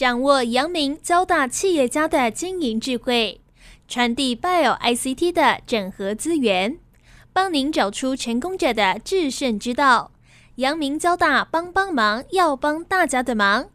掌握阳明交大企业家的经营智慧，传递 Bio ICT 的整合资源，帮您找出成功者的制胜之道。阳明交大帮帮忙，要帮大家的忙。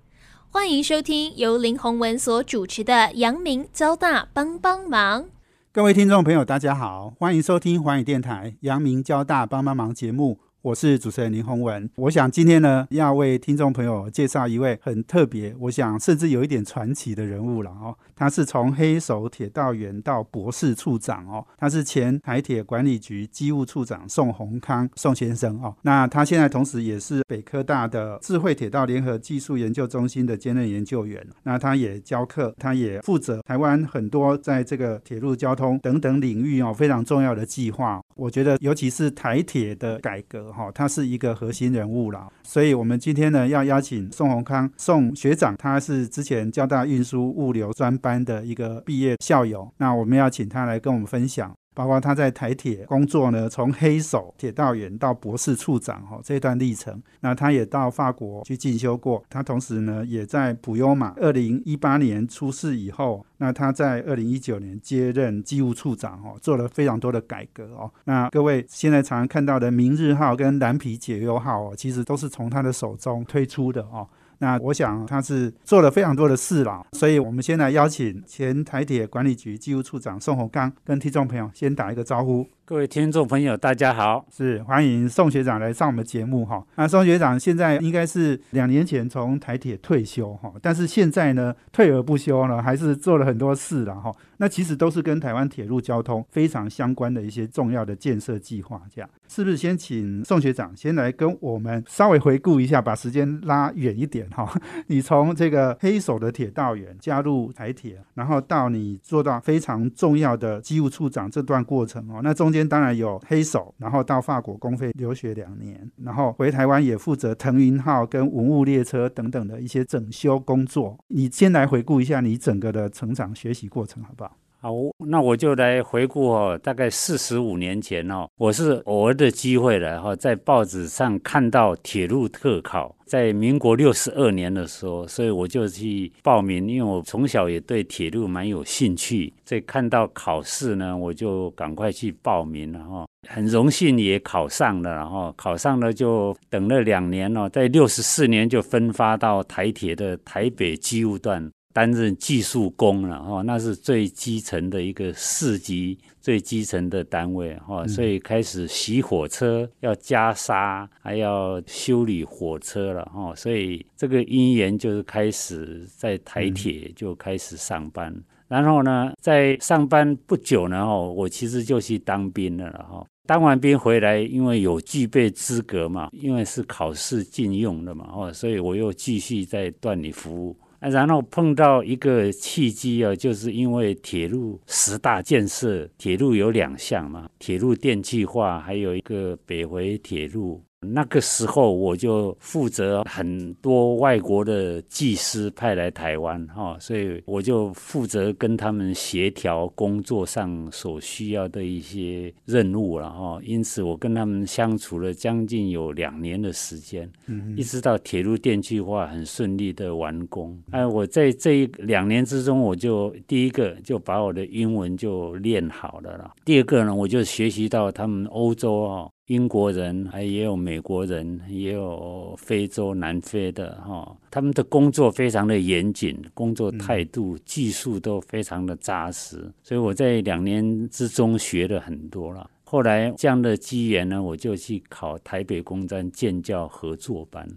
欢迎收听由林宏文所主持的阳明交大帮帮忙。各位听众朋友，大家好，欢迎收听环宇电台阳明交大帮帮忙节目。我是主持人林宏文，我想今天呢要为听众朋友介绍一位很特别，我想甚至有一点传奇的人物了哦。他是从黑手铁道员到博士处长哦，他是前台铁管理局机务处长宋宏康宋先生哦。那他现在同时也是北科大的智慧铁道联合技术研究中心的兼任研究员。那他也教课，他也负责台湾很多在这个铁路交通等等领域哦非常重要的计划。我觉得尤其是台铁的改革。哈，他是一个核心人物了，所以我们今天呢要邀请宋宏康宋学长，他是之前交大运输物流专班的一个毕业校友，那我们要请他来跟我们分享。包括他在台铁工作呢，从黑手铁道员到博士处长哈这段历程，那他也到法国去进修过。他同时呢，也在普悠玛二零一八年出事以后，那他在二零一九年接任机务处长哦，做了非常多的改革哦。那各位现在常常看到的明日号跟蓝皮解忧号哦，其实都是从他的手中推出的哦。那我想他是做了非常多的事了，所以我们先来邀请前台铁管理局机务处长宋洪刚跟听众朋友先打一个招呼。各位听众朋友，大家好，是欢迎宋学长来上我们节目哈。那宋学长现在应该是两年前从台铁退休哈，但是现在呢退而不休呢，还是做了很多事了哈。那其实都是跟台湾铁路交通非常相关的一些重要的建设计划，这样是不是？先请宋学长先来跟我们稍微回顾一下，把时间拉远一点哈。你从这个黑手的铁道员加入台铁，然后到你做到非常重要的机务处长这段过程哦，那中间当然有黑手，然后到法国公费留学两年，然后回台湾也负责腾云号跟文物列车等等的一些整修工作。你先来回顾一下你整个的成长学习过程，好不好？好，那我就来回顾哦，大概四十五年前哦，我是偶尔的机会了哈，在报纸上看到铁路特考，在民国六十二年的时候，所以我就去报名，因为我从小也对铁路蛮有兴趣，所以看到考试呢，我就赶快去报名了哈，很荣幸也考上了，然后考上了就等了两年哦，在六十四年就分发到台铁的台北机务段。担任技术工了哈，那是最基层的一个市级最基层的单位哈，所以开始洗火车，要加沙，还要修理火车了哈，所以这个因缘就是开始在台铁就开始上班，然后呢，在上班不久呢哈，我其实就去当兵了哈，当完兵回来，因为有具备资格嘛，因为是考试禁用的嘛哦，所以我又继续在段里服务。然后碰到一个契机啊，就是因为铁路十大建设，铁路有两项嘛，铁路电气化，还有一个北回铁路。那个时候我就负责很多外国的技师派来台湾哈，所以我就负责跟他们协调工作上所需要的一些任务了哈。因此我跟他们相处了将近有两年的时间，一直到铁路电气化很顺利的完工。哎，我在这一两年之中，我就第一个就把我的英文就练好了了。第二个呢，我就学习到他们欧洲啊。英国人，还也有美国人，也有非洲、南非的哈，他们的工作非常的严谨，工作态度、技术都非常的扎实，所以我在两年之中学了很多了。后来这样的机缘呢，我就去考台北工专建教合作班。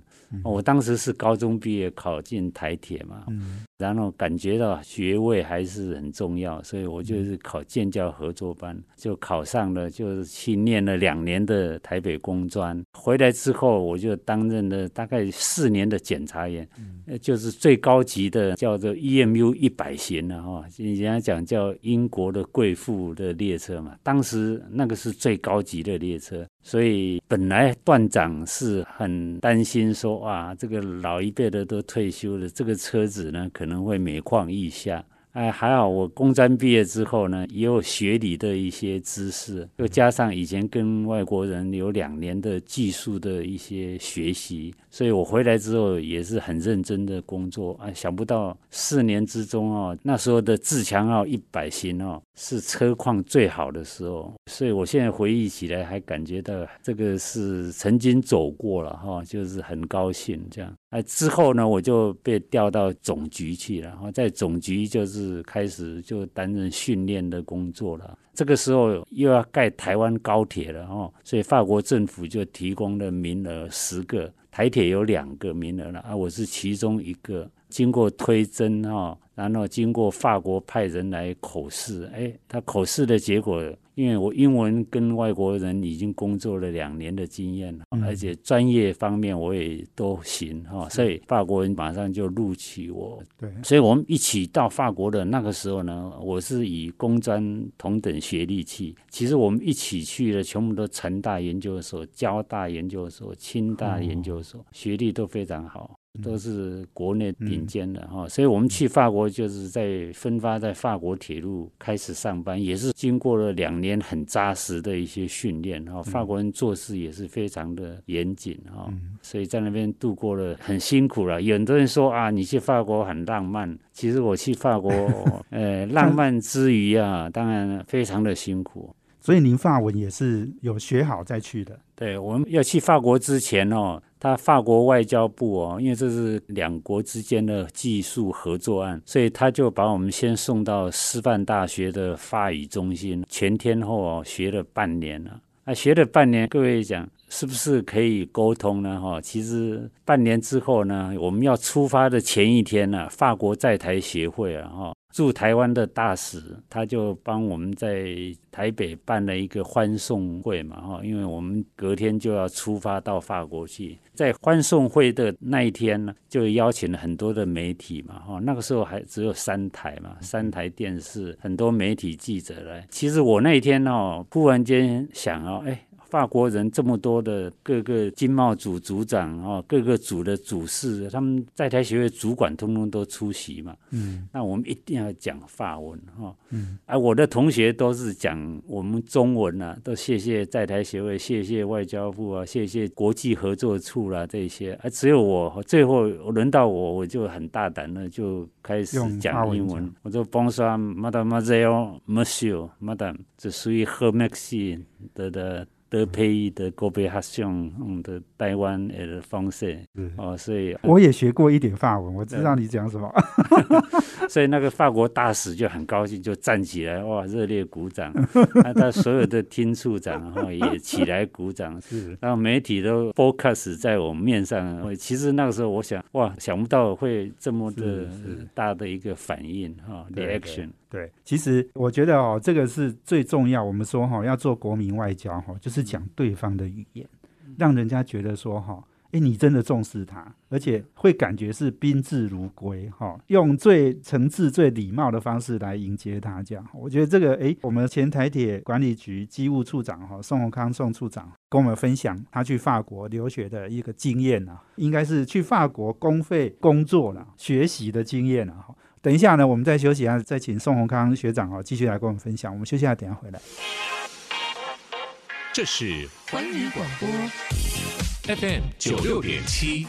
我当时是高中毕业考进台铁嘛，然后感觉到学位还是很重要，所以我就是考建教合作班，就考上了，就是去念了两年的台北工专。回来之后，我就担任了大概四年的检察员，就是最高级的叫做 EMU 一百型的哈，人家讲叫英国的贵妇的列车嘛，当时那个是最高级的列车。所以本来段长是很担心说，哇，这个老一辈的都退休了，这个车子呢可能会每况愈下。哎，还好我工专毕业之后呢，也有学理的一些知识，又加上以前跟外国人有两年的技术的一些学习，所以我回来之后也是很认真的工作。啊，想不到四年之中哦，那时候的自强号一百型哦，是车况最好的时候，所以我现在回忆起来还感觉到这个是曾经走过了哈，就是很高兴这样。哎，之后呢，我就被调到总局去了，然后在总局就是开始就担任训练的工作了。这个时候又要盖台湾高铁了哦，所以法国政府就提供了名额十个，台铁有两个名额了啊，我是其中一个。经过推甄哈，然后经过法国派人来口试，哎，他口试的结果。因为我英文跟外国人已经工作了两年的经验了，而且专业方面我也都行哈，所以法国人马上就录取我。对，所以我们一起到法国的那个时候呢，我是以工专同等学历去。其实我们一起去的全部都成大研究所、交大研究所、清大研究所，学历都非常好。都是国内顶尖的哈，所以我们去法国就是在分发在法国铁路开始上班，也是经过了两年很扎实的一些训练哈。法国人做事也是非常的严谨哈，所以在那边度过了很辛苦了。有很多人说啊，你去法国很浪漫，其实我去法国，呃，浪漫之余啊，当然非常的辛苦。所以您法文也是有学好再去的。对，我们要去法国之前哦。他法国外交部哦，因为这是两国之间的技术合作案，所以他就把我们先送到师范大学的法语中心，全天候哦学了半年了。啊，学了半年，各位讲是不是可以沟通呢？哈，其实半年之后呢，我们要出发的前一天呢，法国在台协会啊，哈。驻台湾的大使，他就帮我们在台北办了一个欢送会嘛，哈，因为我们隔天就要出发到法国去，在欢送会的那一天呢，就邀请了很多的媒体嘛，哈，那个时候还只有三台嘛，三台电视，很多媒体记者来。其实我那一天哦，忽然间想哦，哎。法国人这么多的各个经贸组组长哦，各个组的主事，他们在台协会主管通通都出席嘛。嗯，那我们一定要讲法文哈。嗯，而我的同学都是讲我们中文啊，都谢谢在台协会，谢谢外交部啊，谢谢国际合作处啦这些。而只有我最后轮到我，我就很大胆的就开始讲英文。我说 Bonsoir, Mademoiselle, Monsieur, Madame，这属于 Her Majesty 的的。德佩的国别哈像嗯的台湾的方式哦，所以我也学过一点法文，我知道你讲什么。所以那个法国大使就很高兴，就站起来哇，热烈鼓掌。那 他所有的厅处长哈也起来鼓掌，是。然后媒体都 focus 在我们面上。其实那个时候我想哇，想不到会这么的大的一个反应哈，reaction。对，其实我觉得哦，这个是最重要。我们说哈，要做国民外交哈，就是讲对方的语言，让人家觉得说哈，哎，你真的重视他，而且会感觉是宾至如归哈，用最诚挚、最礼貌的方式来迎接他。这样，我觉得这个哎，我们前台铁管理局机务处长哈宋宏康宋处长跟我们分享他去法国留学的一个经验啊，应该是去法国公费工作了学习的经验啊。等一下呢，我们再休息一下，再请宋宏康学长哦继续来跟我们分享。我们休息一下，等下回来。这是环宇广播 FM 九六点七。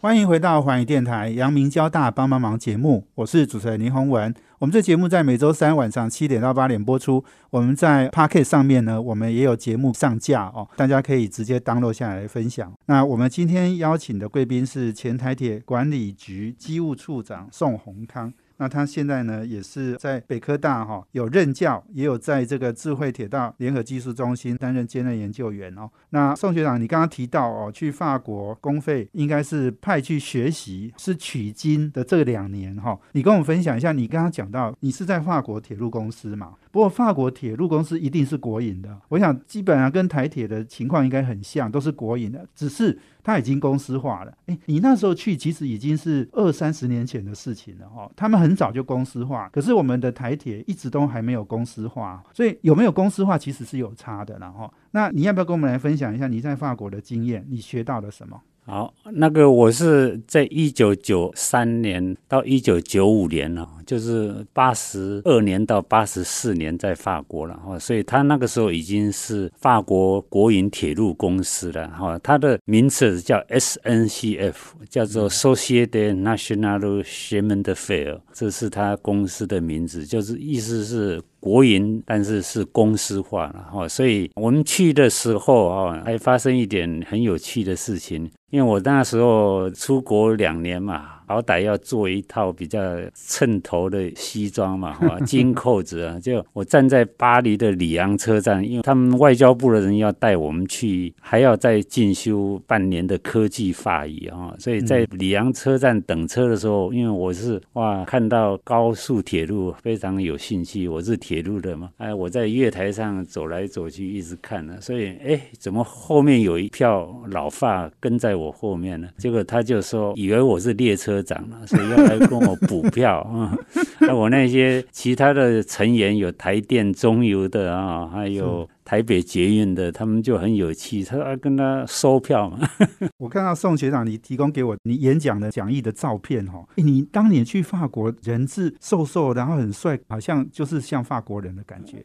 欢迎回到环宇电台阳明交大帮帮忙节目，我是主持人林宏文。我们这节目在每周三晚上七点到八点播出。我们在 Pocket 上面呢，我们也有节目上架哦，大家可以直接 download 下来分享。那我们今天邀请的贵宾是前台铁管理局机务处长宋宏康。那他现在呢，也是在北科大哈有任教，也有在这个智慧铁道联合技术中心担任兼任研究员哦。那宋学长，你刚刚提到哦，去法国公费应该是派去学习，是取经的这两年哈，你跟我们分享一下。你刚刚讲到你是在法国铁路公司嘛？不过法国铁路公司一定是国营的，我想基本上跟台铁的情况应该很像，都是国营的，只是它已经公司化了。哎，你那时候去其实已经是二三十年前的事情了哈，他们很早就公司化，可是我们的台铁一直都还没有公司化，所以有没有公司化其实是有差的，然后。那你要不要跟我们来分享一下你在法国的经验？你学到了什么？好，那个我是在一九九三年到一九九五年了，就是八十二年到八十四年在法国了哈，所以他那个时候已经是法国国营铁路公司了哈，它的名字叫 SNCF，叫做 Société Nationale Chemin de Fer，这是他公司的名字，就是意思是。国营，但是是公司化了哈，所以我们去的时候啊，还发生一点很有趣的事情。因为我那时候出国两年嘛。好歹要做一套比较衬头的西装嘛，哈，金扣子啊。就我站在巴黎的里昂车站，因为他们外交部的人要带我们去，还要再进修半年的科技法语啊。所以在里昂车站等车的时候，因为我是哇，看到高速铁路非常有兴趣，我是铁路的嘛，哎，我在月台上走来走去一直看呢，所以哎，怎么后面有一票老发跟在我后面呢？结果他就说，以为我是列车。长了，所以要来跟我补票 啊！那我那些其他的成员有台电、中油的啊，还有。台北捷运的，他们就很有气，他要跟他收票嘛。我看到宋学长你提供给我你演讲的讲义的照片哈，你当年去法国，人是瘦瘦，然后很帅，好像就是像法国人的感觉。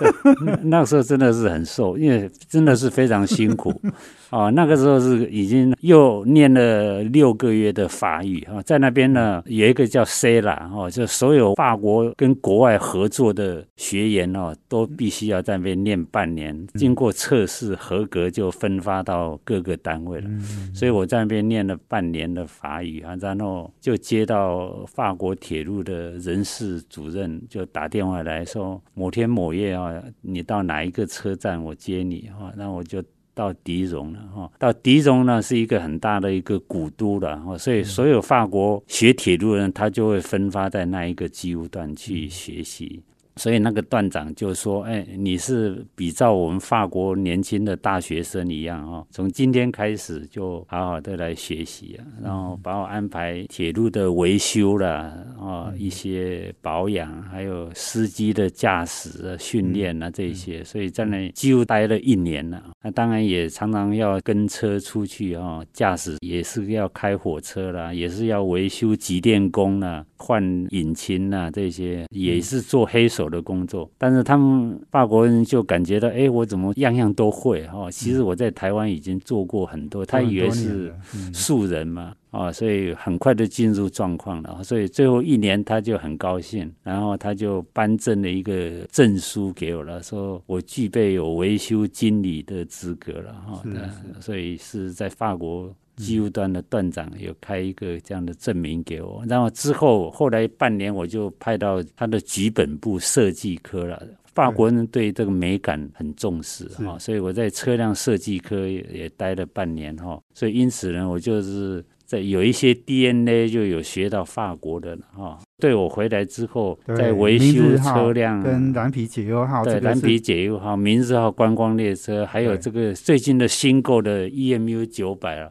那个时候真的是很瘦，因为真的是非常辛苦啊。那个时候是已经又念了六个月的法语啊，在那边呢有一个叫 C 啦哦，就所有法国跟国外合作的学员哦，都必须要在那边念。半年经过测试合格，就分发到各个单位了。所以我在那边念了半年的法语啊，然后就接到法国铁路的人事主任就打电话来说，某天某夜啊，你到哪一个车站，我接你哈。那我就到迪荣了哈。到迪荣呢是一个很大的一个古都了哈，所以所有法国学铁路的人，他就会分发在那一个机务段去学习。所以那个段长就说：“哎，你是比照我们法国年轻的大学生一样哦，从今天开始就好好的来学习啊，然后把我安排铁路的维修了啊，一些保养，还有司机的驾驶训练啊这些。所以在那几乎待了一年了。那当然也常常要跟车出去啊，驾驶也是要开火车啦，也是要维修机电工啦，换引擎啦这些，也是做黑手。”的工作，但是他们法国人就感觉到，哎，我怎么样样都会哈？其实我在台湾已经做过很多，他以为是素人嘛，啊，所以很快就进入状况了。所以最后一年他就很高兴，然后他就颁证了一个证书给我了，说我具备有维修经理的资格了哈。所以是在法国。机务端的段长有开一个这样的证明给我，然后之后后来半年我就派到他的局本部设计科了。法国人对这个美感很重视哈，所以我在车辆设计科也待了半年哈，所以因此呢，我就是在有一些 DNA 就有学到法国的哈。对我回来之后，在维修车辆跟蓝皮解忧号，对蓝皮解忧号、明日号观光列车，还有这个最近的新购的 EMU 九百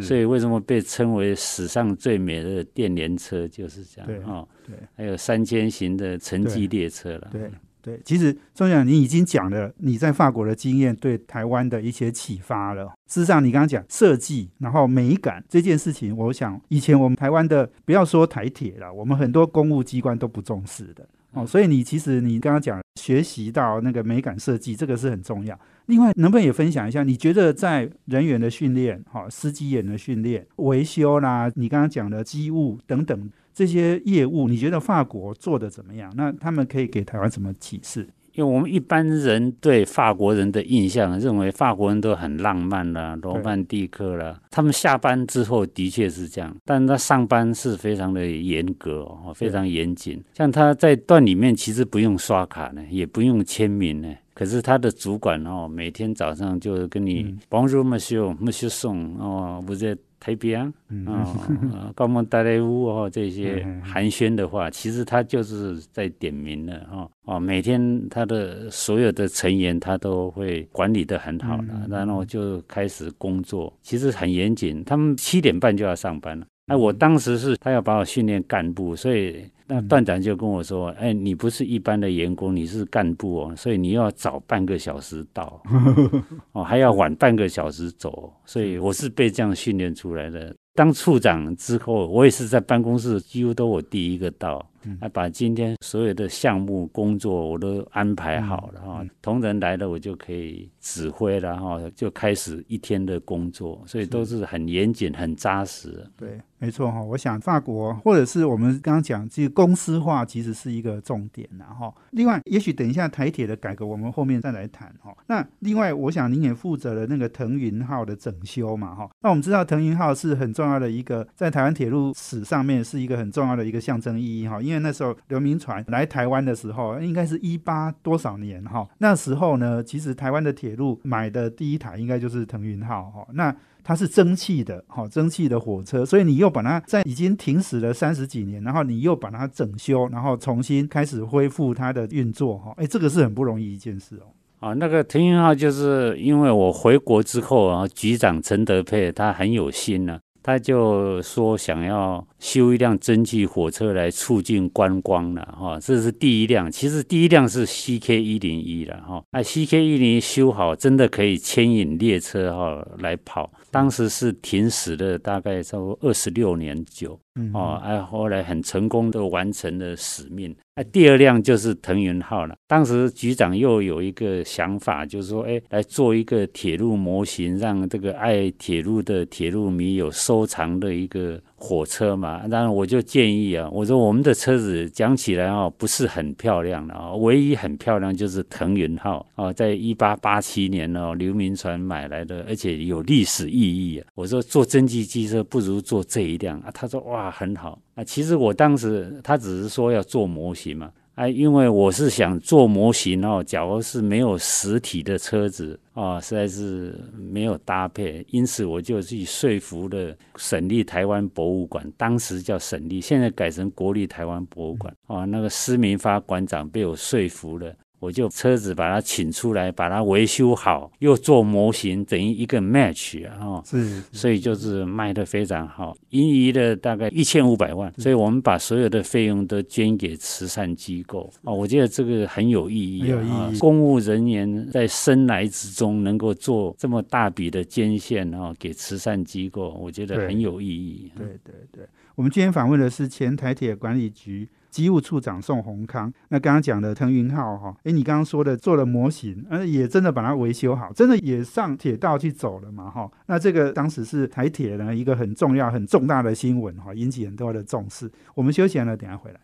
啊。所以为什么被称为史上最美的电联车就是这样哦？对，还有三千型的城际列车了。对对，其实钟讲你已经讲了你在法国的经验对台湾的一些启发了。事实上，你刚刚讲设计，然后美感这件事情，我想以前我们台湾的不要说台铁了，我们很多公务机关都不重视的哦。所以你其实你刚刚讲学习到那个美感设计，这个是很重要。另外，能不能也分享一下？你觉得在人员的训练、哈司机员的训练、维修啦，你刚刚讲的机务等等这些业务，你觉得法国做的怎么样？那他们可以给台湾什么启示？因为我们一般人对法国人的印象，认为法国人都很浪漫啦、罗曼蒂克啦。他们下班之后的确是这样，但他上班是非常的严格哦，非常严谨。像他在段里面，其实不用刷卡呢，也不用签名呢。可是他的主管哦，每天早上就跟你 Bonjour Monsieur，Monsieur Song 哦，不是台边啊，高门大雷屋哦，这些寒暄的话，其实他就是在点名了哈哦，每天他的所有的成员他都会管理的很好了，然后就开始工作，其实很严谨，他们七点半就要上班了。哎，我当时是他要把我训练干部，所以。那段长就跟我说：“哎，你不是一般的员工，你是干部哦，所以你要早半个小时到，哦，还要晚半个小时走。所以我是被这样训练出来的。当处长之后，我也是在办公室几乎都我第一个到，啊，把今天所有的项目工作我都安排好了哈。同仁来了，我就可以指挥了哈，就开始一天的工作，所以都是很严谨、很扎实。对。没错哈，我想法国或者是我们刚刚讲，这个公司化其实是一个重点然后。另外，也许等一下台铁的改革，我们后面再来谈哈。那另外，我想您也负责了那个腾云号的整修嘛哈。那我们知道腾云号是很重要的一个，在台湾铁路史上面是一个很重要的一个象征意义哈。因为那时候刘铭传来台湾的时候，应该是一八多少年哈。那时候呢，其实台湾的铁路买的第一台应该就是腾云号哈。那它是蒸汽的，哈，蒸汽的火车，所以你又把它在已经停驶了三十几年，然后你又把它整修，然后重新开始恢复它的运作，哈，哎，这个是很不容易一件事哦。啊，那个腾云号就是因为我回国之后啊，局长陈德佩他很有心呢，他就说想要。修一辆蒸汽火车来促进观光了哈，这是第一辆。其实第一辆是 CK 一零一了哈，那 CK 一零一修好，真的可以牵引列车哈来跑。当时是停驶了大概差不多二十六年久哦，哎，后来很成功的完成了使命。那第二辆就是腾云号了。当时局长又有一个想法，就是说，哎，来做一个铁路模型，让这个爱铁路的铁路迷有收藏的一个。火车嘛，当然我就建议啊，我说我们的车子讲起来哦，不是很漂亮的哦，唯一很漂亮就是腾云号哦，在一八八七年哦，刘铭传买来的，而且有历史意义啊。我说做蒸汽机车不如做这一辆啊，他说哇很好啊。其实我当时他只是说要做模型嘛。哎，因为我是想做模型哦，假如是没有实体的车子哦，实在是没有搭配，因此我就去说服了省立台湾博物馆，当时叫省立，现在改成国立台湾博物馆哦，那个施明发馆长被我说服了。我就车子把它请出来，把它维修好，又做模型，等于一个 match 啊，是，所以就是卖的非常好，盈余的大概一千五百万，所以我们把所有的费用都捐给慈善机构。啊，我觉得这个很有意义啊，公务人员在生来之中能够做这么大笔的捐献啊，给慈善机构，我觉得很有意义。对对对，我们今天访问的是前台铁管理局。机务处长宋宏康，那刚刚讲的腾云号哈，哎，你刚刚说的做了模型，呃，也真的把它维修好，真的也上铁道去走了嘛哈？那这个当时是台铁呢一个很重要、很重大的新闻哈，引起很多的重视。我们休息了，等下回来。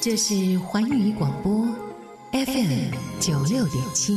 这是环宇广播 FM 九六点七，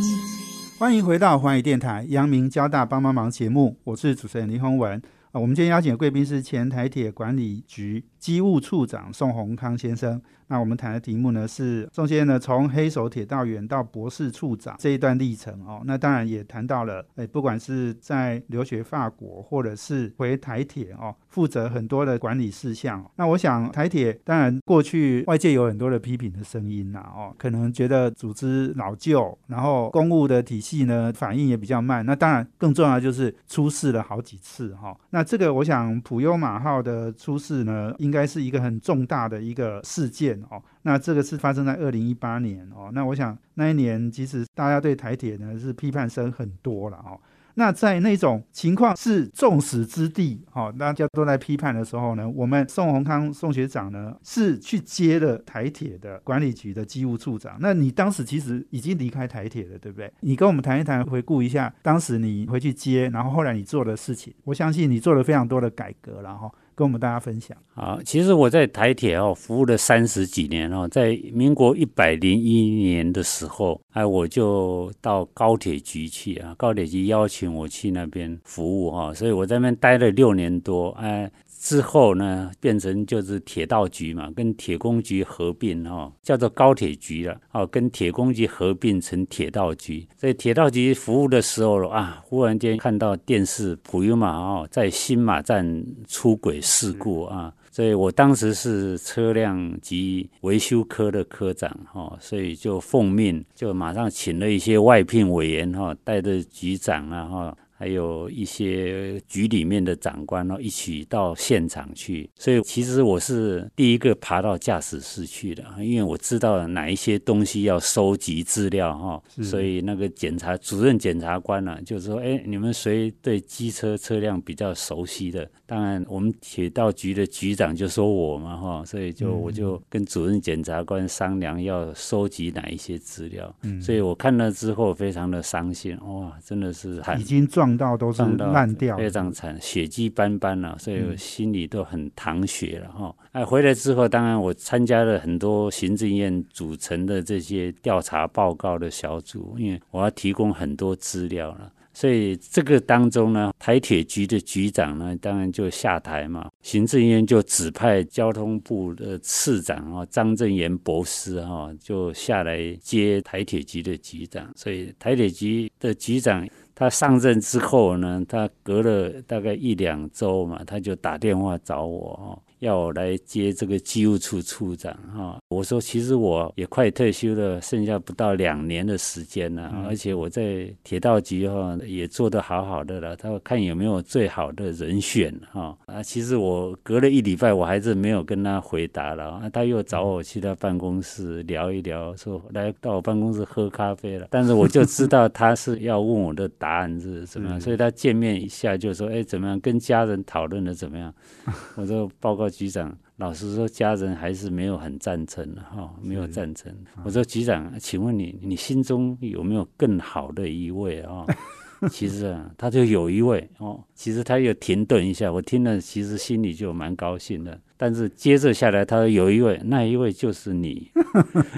欢迎回到环宇电台阳明交大帮帮忙节目，我是主持人林宏文啊。我们今天邀请的贵宾是前台铁管理局。机务处长宋宏康先生，那我们谈的题目呢是宋先生呢从黑手铁道员到博士处长这一段历程哦，那当然也谈到了，哎，不管是在留学法国，或者是回台铁哦，负责很多的管理事项。那我想台铁当然过去外界有很多的批评的声音呐，哦，可能觉得组织老旧，然后公务的体系呢反应也比较慢。那当然更重要就是出事了好几次哈。那这个我想普悠马号的出事呢，应应该是一个很重大的一个事件哦。那这个是发生在二零一八年哦。那我想那一年其实大家对台铁呢是批判声很多了哦。那在那种情况是众矢之的，哦，大家都在批判的时候呢，我们宋宏康宋学长呢是去接了台铁的管理局的机务处长。那你当时其实已经离开台铁了，对不对？你跟我们谈一谈，回顾一下当时你回去接，然后后来你做的事情。我相信你做了非常多的改革，然后。跟我们大家分享好，其实我在台铁哦服务了三十几年哦，在民国一百零一年的时候，哎，我就到高铁局去啊，高铁局邀请我去那边服务哈，所以我在那边待了六年多，哎。之后呢，变成就是铁道局嘛，跟铁工局合并哦，叫做高铁局了哦，跟铁工局合并成铁道局。在铁道局服务的时候啊，忽然间看到电视普悠玛哦，在新马站出轨事故啊，所以我当时是车辆及维修科的科长哈，所以就奉命就马上请了一些外聘委员哈，带着局长啊哈。还有一些局里面的长官哦，一起到现场去。所以其实我是第一个爬到驾驶室去的，因为我知道哪一些东西要收集资料哈。所以那个检察主任检察官呢，就说：“哎，你们谁对机车车辆比较熟悉的？”当然，我们铁道局的局长就说我嘛哈，所以就我就跟主任检察官商量要收集哪一些资料。嗯，所以我看了之后非常的伤心，哇，真的是已经撞到都是烂掉，非常惨，血迹斑斑了，所以我心里都很淌血了哈。哎，回来之后，当然我参加了很多行政院组成的这些调查报告的小组，因为我要提供很多资料了。所以这个当中呢，台铁局的局长呢，当然就下台嘛。行政院就指派交通部的次长啊，张正元博士哈，就下来接台铁局的局长。所以台铁局的局长他上任之后呢，他隔了大概一两周嘛，他就打电话找我哈。要我来接这个机务处处长哈，我说其实我也快退休了，剩下不到两年的时间了，而且我在铁道局哈也做得好好的了。他说看有没有最好的人选哈。啊，其实我隔了一礼拜我还是没有跟他回答了啊，他又找我去他办公室聊一聊，说来到我办公室喝咖啡了，但是我就知道他是要问我的答案是怎么样，所以他见面一下就说哎怎么样？跟家人讨论的怎么样，我说报告。局长，老实说，家人还是没有很赞成的哈，没有赞成。我说，局长，请问你，你心中有没有更好的一位啊？其实啊，他就有一位哦。其实他又停顿一下，我听了，其实心里就蛮高兴的。但是接着下来，他说有一位，那一位就是你。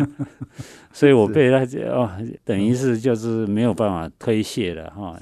所以我被他哦，等于是就是没有办法推卸了哈。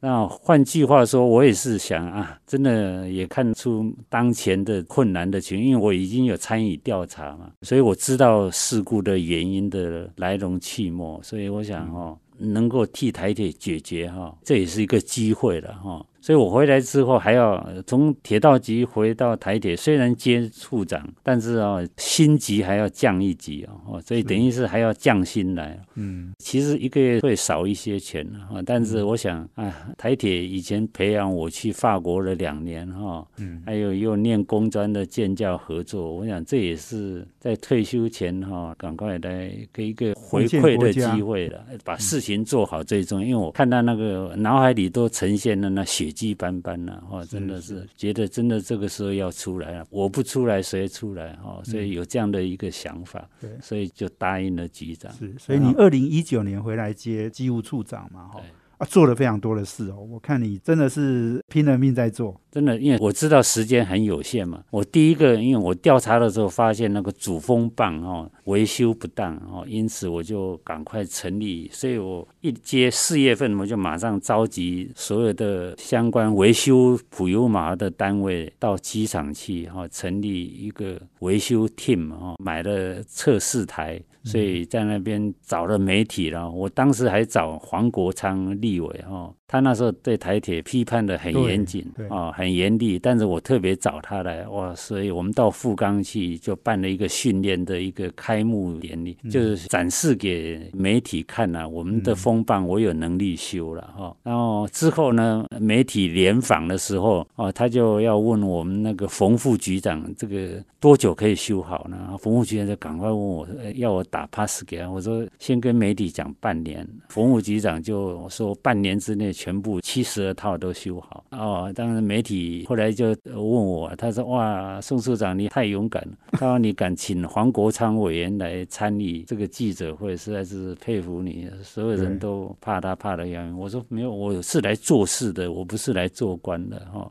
那换句话说，我也是想啊，真的也看出当前的困难的情，因为我已经有参与调查嘛，所以我知道事故的原因的来龙去脉，所以我想哦，能够替台铁解决哈，这也是一个机会了哈。所以我回来之后还要从铁道局回到台铁，虽然接处长，但是啊，薪级还要降一级哦，所以等于是还要降薪来。嗯，其实一个月会少一些钱啊，但是我想啊，台铁以前培养我去法国了两年哈，嗯，还有又念工专的建教合作，我想这也是在退休前哈，赶快来给一个回馈的机会了，把事情做好最重要。因为我看到那个脑海里都呈现了那血。迹斑斑呐，哈，真的是觉得真的这个时候要出来了，我不出来谁出来？哈，所以有这样的一个想法，对，所以就答应了局长。是，所以你二零一九年回来接机务处长嘛，哈。啊，做了非常多的事哦！我看你真的是拼了命在做，真的，因为我知道时间很有限嘛。我第一个，因为我调查的时候发现那个主风棒哦维修不当哦，因此我就赶快成立。所以我一接四月份，我就马上召集所有的相关维修普悠马的单位到机场去哈，成立一个维修 team 哈，买了测试台。所以在那边找了媒体了，我当时还找黄国昌立委哈。他那时候对台铁批判的很严谨啊，很严厉，但是我特别找他来哇，所以我们到富冈去就办了一个训练的一个开幕典礼，就是展示给媒体看呐，我们的风棒我有能力修了哈。然后之后呢，媒体联访的时候哦，他就要问我们那个冯副局长这个多久可以修好呢？冯副局长就赶快问我要我打 pass 给他，我说先跟媒体讲半年，冯副局长就说半年之内。全部七十二套都修好哦！当然媒体后来就问我，他说：“哇，宋处长你太勇敢了。”他说：“你敢请黄国昌委员来参与这个记者会，实在是佩服你。”所有人都怕他怕的要命。我说：“没有，我是来做事的，我不是来做官的。”哈。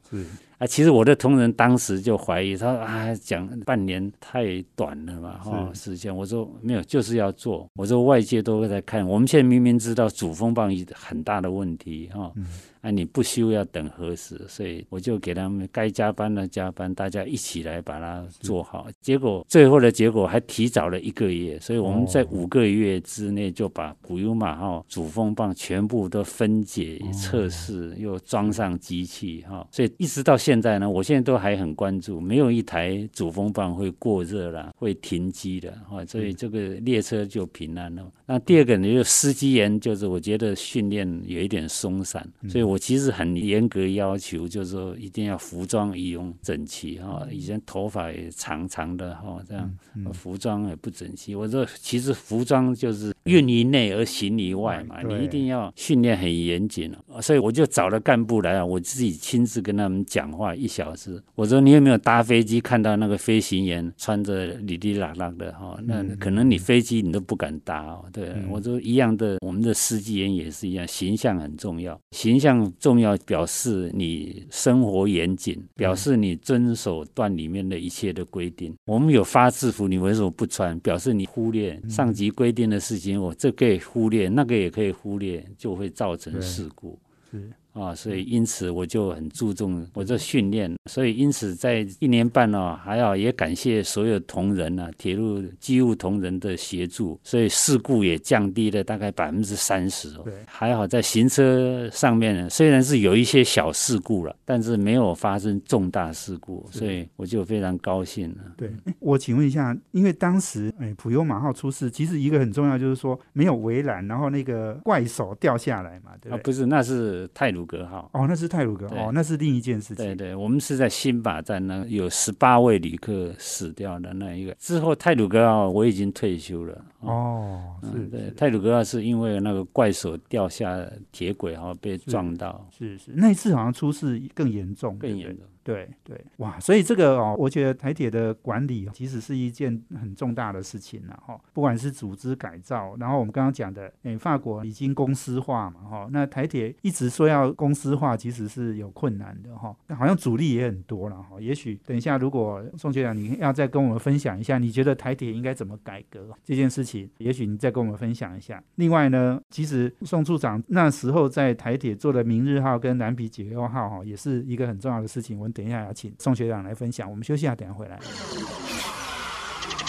啊，其实我的同仁当时就怀疑，他说啊，讲半年太短了嘛，哈，时间。我说没有，就是要做。我说外界都在看，我们现在明明知道主风棒一很大的问题，哈。啊你不修要等何时？所以我就给他们该加班的加班，大家一起来把它做好。结果最后的结果还提早了一个月，所以我们在五个月之内就把古优马号主风棒全部都分解测试，又装上机器哈。所以一直到现在呢，我现在都还很关注，没有一台主风棒会过热啦，会停机的哈，所以这个列车就平安了。那第二个呢，就司机员，就是我觉得训练有一点松散，所以我其实很严格要求，就是说一定要服装仪容整齐哈，以前头发也长长的哈，这样服装也不整齐。我说其实服装就是运于内而行于外嘛，你一定要训练很严谨哦。所以我就找了干部来啊，我自己亲自跟他们讲话一小时。我说你有没有搭飞机看到那个飞行员穿着哩哩啦啦的哈？那可能你飞机你都不敢搭哦。对，我说一样的，我们的司机员也是一样，形象很重要，形象重要表示你生活严谨，表示你遵守段里面的一切的规定。我们有发制服，你为什么不穿？表示你忽略上级规定的事情，我这可以忽略，那个也可以忽略，就会造成事故。是。啊，所以因此我就很注重我这训练，所以因此在一年半呢，还要也感谢所有同仁啊，铁路机务同仁的协助，所以事故也降低了大概百分之三十哦。对，还好在行车上面呢虽然是有一些小事故了，但是没有发生重大事故，所以我就非常高兴了。对，我请问一下，因为当时哎普悠马号出事，其实一个很重要就是说没有围栏，然后那个怪手掉下来嘛，对不对？啊，不是，那是泰鲁。格号哦，那是泰鲁格哦，那是另一件事情。对对，我们是在新巴站呢，有十八位旅客死掉的那一个。之后泰鲁格号我已经退休了。哦，是对，泰鲁格号是因为那个怪手掉下铁轨然后，被撞到。是是，那一次好像出事更严重，更严重。对对哇，所以这个哦，我觉得台铁的管理其实是一件很重大的事情了哈。不管是组织改造，然后我们刚刚讲的，诶，法国已经公司化嘛哈，那台铁一直说要公司化，其实是有困难的哈。那好像阻力也很多了哈。也许等一下，如果宋学长你要再跟我们分享一下，你觉得台铁应该怎么改革这件事情，也许你再跟我们分享一下。另外呢，其实宋处长那时候在台铁做的明日号跟南皮解忧号哈，也是一个很重要的事情。我。等一下，要请宋学长来分享。我们休息一下，等下回来。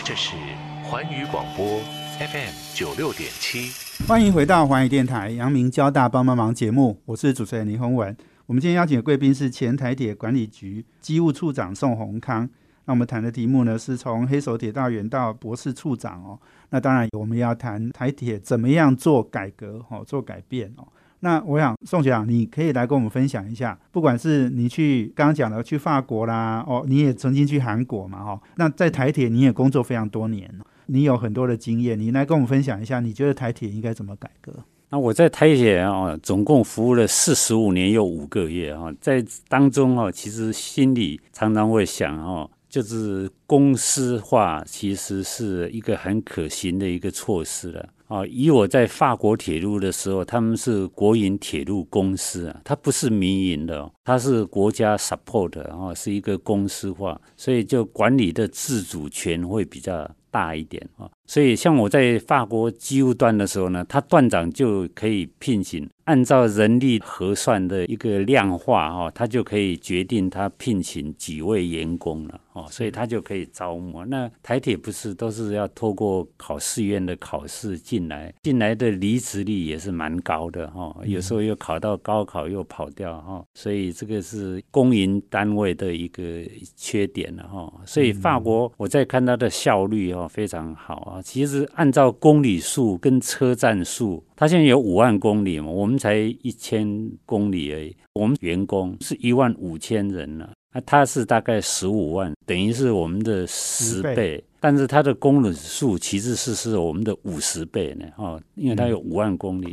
这是环宇广播 FM 九六点七，欢迎回到环宇电台阳明交大帮帮忙节目，我是主持人林宏文。我们今天邀请的贵宾是前台铁管理局机务处长宋宏康。那我们谈的题目呢，是从黑手铁道员到博士处长哦。那当然，我们要谈台铁怎么样做改革哦，做改变哦。那我想宋学长，你可以来跟我们分享一下，不管是你去刚刚讲的去法国啦，哦，你也曾经去韩国嘛，哈，那在台铁你也工作非常多年，你有很多的经验，你来跟我们分享一下，你觉得台铁应该怎么改革？那我在台铁啊，总共服务了四十五年又五个月啊，在当中哦，其实心里常常会想哦，就是公司化其实是一个很可行的一个措施了。啊，以我在法国铁路的时候，他们是国营铁路公司啊，它不是民营的，它是国家 support，然后是一个公司化，所以就管理的自主权会比较大一点啊。所以像我在法国机务段的时候呢，他段长就可以聘请。按照人力核算的一个量化哈，他就可以决定他聘请几位员工了哦，所以他就可以招募。那台铁不是都是要透过考试院的考试进来，进来的离职率也是蛮高的哈，有时候又考到高考又跑掉哈，所以这个是公营单位的一个缺点了哈。所以法国我在看它的效率哦非常好啊，其实按照公里数跟车站数。它现在有五万公里嘛，我们才一千公里而已。我们员工是一万五千人了，那它是大概十五万，等于是我们的十倍。但是它的公里数其实是是我们的五十倍呢，哦，因为它有五万公里，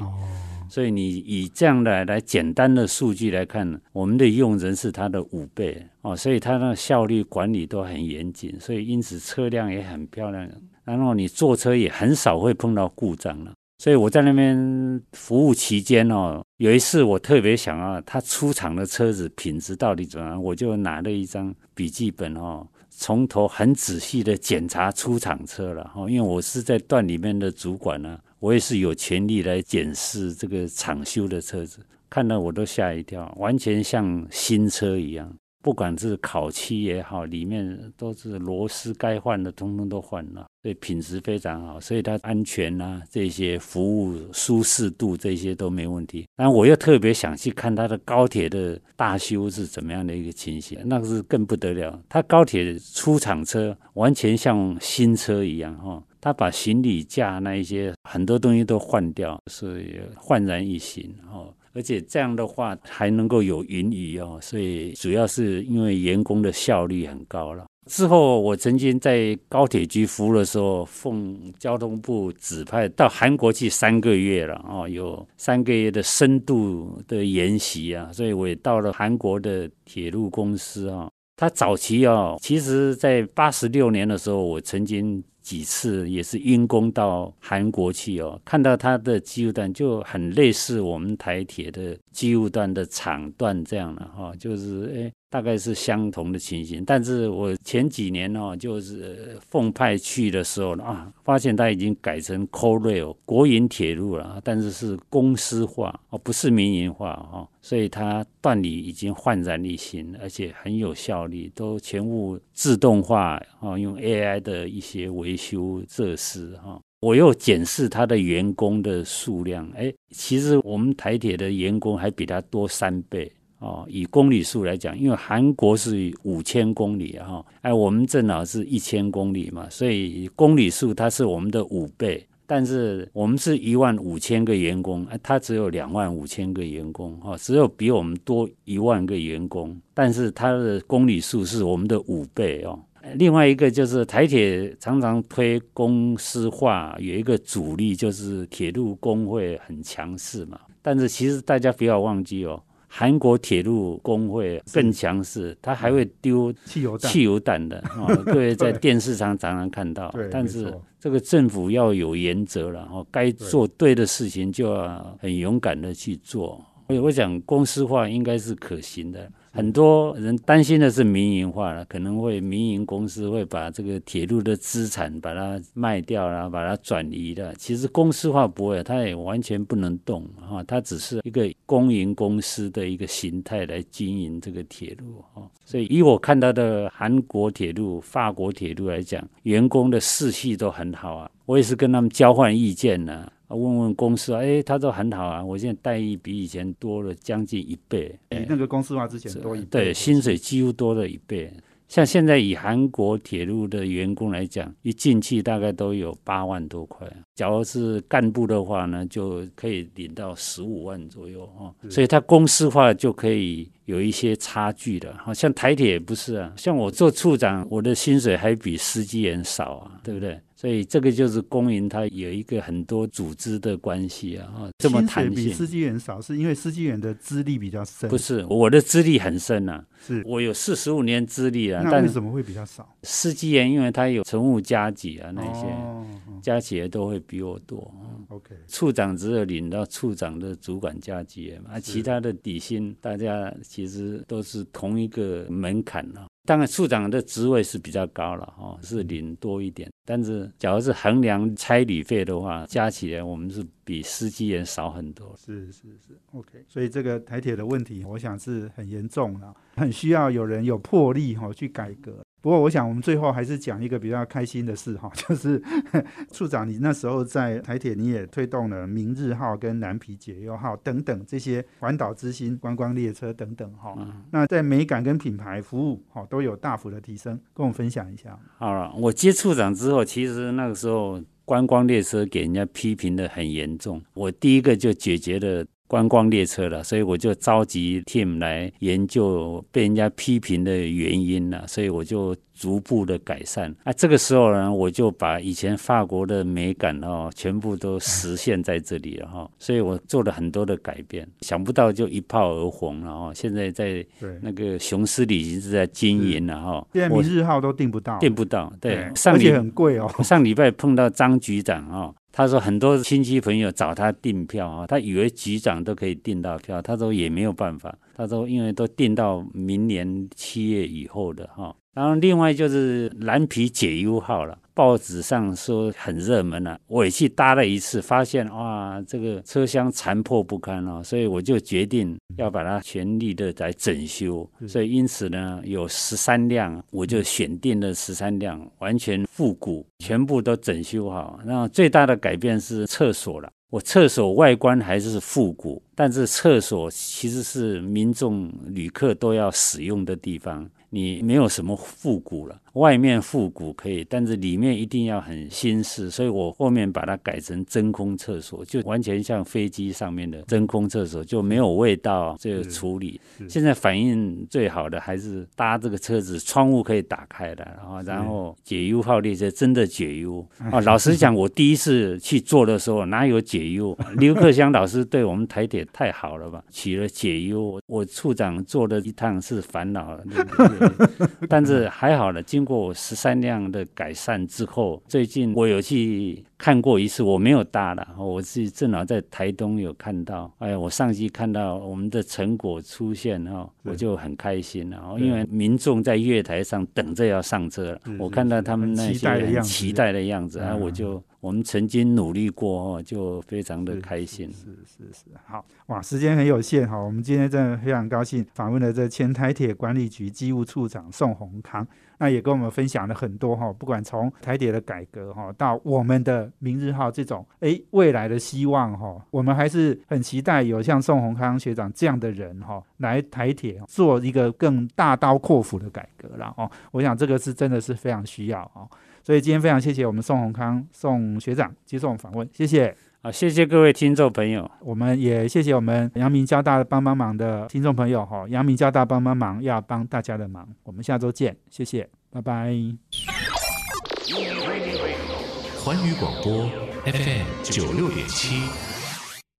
所以你以这样的来简单的数据来看，我们的用人是它的五倍哦，所以它的效率管理都很严谨，所以因此车辆也很漂亮，然后你坐车也很少会碰到故障了。所以我在那边服务期间哦，有一次我特别想要他出厂的车子品质到底怎么样，我就拿了一张笔记本哦，从头很仔细的检查出厂车了哈。因为我是在段里面的主管呢，我也是有权利来检视这个厂修的车子，看到我都吓一跳，完全像新车一样，不管是烤漆也好，里面都是螺丝该换的，通通都换了。所以品质非常好，所以它安全啊这些服务舒适度这些都没问题。但我又特别想去看它的高铁的大修是怎么样的一个情形，那个是更不得了。它高铁出厂车完全像新车一样哈，它把行李架那一些很多东西都换掉，所以焕然一新哦。而且这样的话还能够有云雨哦，所以主要是因为员工的效率很高了。之后，我曾经在高铁局服务的时候，奉交通部指派到韩国去三个月了哦，有三个月的深度的研习啊，所以我也到了韩国的铁路公司啊。他早期哦，其实在八十六年的时候，我曾经几次也是因公到韩国去哦，看到他的机务段就很类似我们台铁的机务段的厂段这样的哈，就是哎。大概是相同的情形，但是我前几年哦，就是奉派去的时候呢啊，发现它已经改成 Co Rail 国营铁路了，但是是公司化哦，不是民营化哈，所以它断理已经焕然一新，而且很有效率，都全部自动化啊，用 AI 的一些维修设施哈。我又检视它的员工的数量，哎，其实我们台铁的员工还比他多三倍。哦，以公里数来讲，因为韩国是五千公里哈，哎，我们正好是一千公里嘛，所以公里数它是我们的五倍。但是我们是一万五千个员工，哎，它只有两万五千个员工哈，只有比我们多一万个员工，但是它的公里数是我们的五倍哦。另外一个就是台铁常常推公司化，有一个主力就是铁路工会很强势嘛，但是其实大家不要忘记哦。韩国铁路工会更强势，他还会丢汽油汽油弹的啊！各位在电视上常常看到，但是这个政府要有原则了，哦，该做对的事情就要很勇敢的去做。我我想公司化应该是可行的。很多人担心的是民营化了，可能会民营公司会把这个铁路的资产把它卖掉了，把它转移了。其实公司化不会，它也完全不能动哈，它只是一个公营公司的一个形态来经营这个铁路哈。所以以我看到的韩国铁路、法国铁路来讲，员工的士气都很好啊。我也是跟他们交换意见呢。问问公司啊，哎，他说很好啊，我现在待遇比以前多了将近一倍，比那个公司化之前多一倍，对，薪水几乎多了一倍。像现在以韩国铁路的员工来讲，一进去大概都有八万多块，假如是干部的话呢，就可以领到十五万左右哦。所以他公司化就可以有一些差距的，好像台铁不是啊，像我做处长，我的薪水还比司机员少啊，对不对？所以这个就是公营，它有一个很多组织的关系啊，哈，这么弹性。比司机员少，是因为司机员的资历比较深。不是，我的资历很深呐，是我有四十五年资历啊。那为什么会比较少？司机员因为他有乘务加级啊，那些加级都会比我多。OK，处长只有领到处长的主管加级嘛，其他的底薪大家其实都是同一个门槛啊。当然，处长的职位是比较高了，哈，是领多一点。但是，假如是衡量差旅费的话，加起来我们是比司机员少很多。是是是，OK。所以这个台铁的问题，我想是很严重了，很需要有人有魄力哈去改革。不过，我想我们最后还是讲一个比较开心的事哈，就是处长，你那时候在台铁，你也推动了明日号跟南皮解忧号等等这些环岛之星观光列车等等哈。那在美感跟品牌服务哈都有大幅的提升，跟我们分享一下。好了，我接处长之后，其实那个时候观光列车给人家批评的很严重，我第一个就解决了。观光列车了，所以我就召集 team 来研究被人家批评的原因了，所以我就逐步的改善。啊，这个时候呢，我就把以前法国的美感哦，全部都实现在这里了哈。所以我做了很多的改变，想不到就一炮而红了哈。现在在那个雄狮旅行是在经营了哈。现在明日号都订不到，订不到，对，而且很贵哦。上礼拜碰到张局长哦。他说很多亲戚朋友找他订票啊，他以为局长都可以订到票，他说也没有办法。他说因为都订到明年七月以后的哈，然后另外就是蓝皮解忧号了。报纸上说很热门了，我也去搭了一次，发现哇，这个车厢残破不堪哦，所以我就决定要把它全力的来整修。所以因此呢，有十三辆，我就选定了十三辆，完全复古，全部都整修好。那最大的改变是厕所了，我厕所外观还是复古，但是厕所其实是民众旅客都要使用的地方。你没有什么复古了，外面复古可以，但是里面一定要很新式，所以我后面把它改成真空厕所，就完全像飞机上面的真空厕所，就没有味道这个处理。现在反应最好的还是搭这个车子，窗户可以打开的，然后然后解忧号列车真的解忧啊！老实讲，我第一次去坐的时候哪有解忧？刘克湘老师对我们台铁太好了吧，起了解忧。我处长坐了一趟是烦恼了。但是还好了，经过十三辆的改善之后，最近我有去看过一次，我没有搭了，我是正好在台东有看到，哎呀，我上去看到我们的成果出现哈，我就很开心了，因为民众在月台上等着要上车了，我看到他们那些很期待的样子，然后我就。我们曾经努力过哦，就非常的开心。是是是，好哇，时间很有限哈，我们今天真的非常高兴访问了这前台铁管理局机务处长宋宏康，那也跟我们分享了很多哈，不管从台铁的改革哈，到我们的明日号这种哎未来的希望哈，我们还是很期待有像宋宏康学长这样的人哈，来台铁做一个更大刀阔斧的改革了哦。我想这个是真的是非常需要哦。所以今天非常谢谢我们宋宏康宋学长接受访问，谢谢。好，谢谢各位听众朋友，我们也谢谢我们阳明交大帮帮忙的听众朋友哈。阳明交大帮帮忙要帮大家的忙，我们下周见，谢谢，拜拜。环宇广播 FM 九六点七。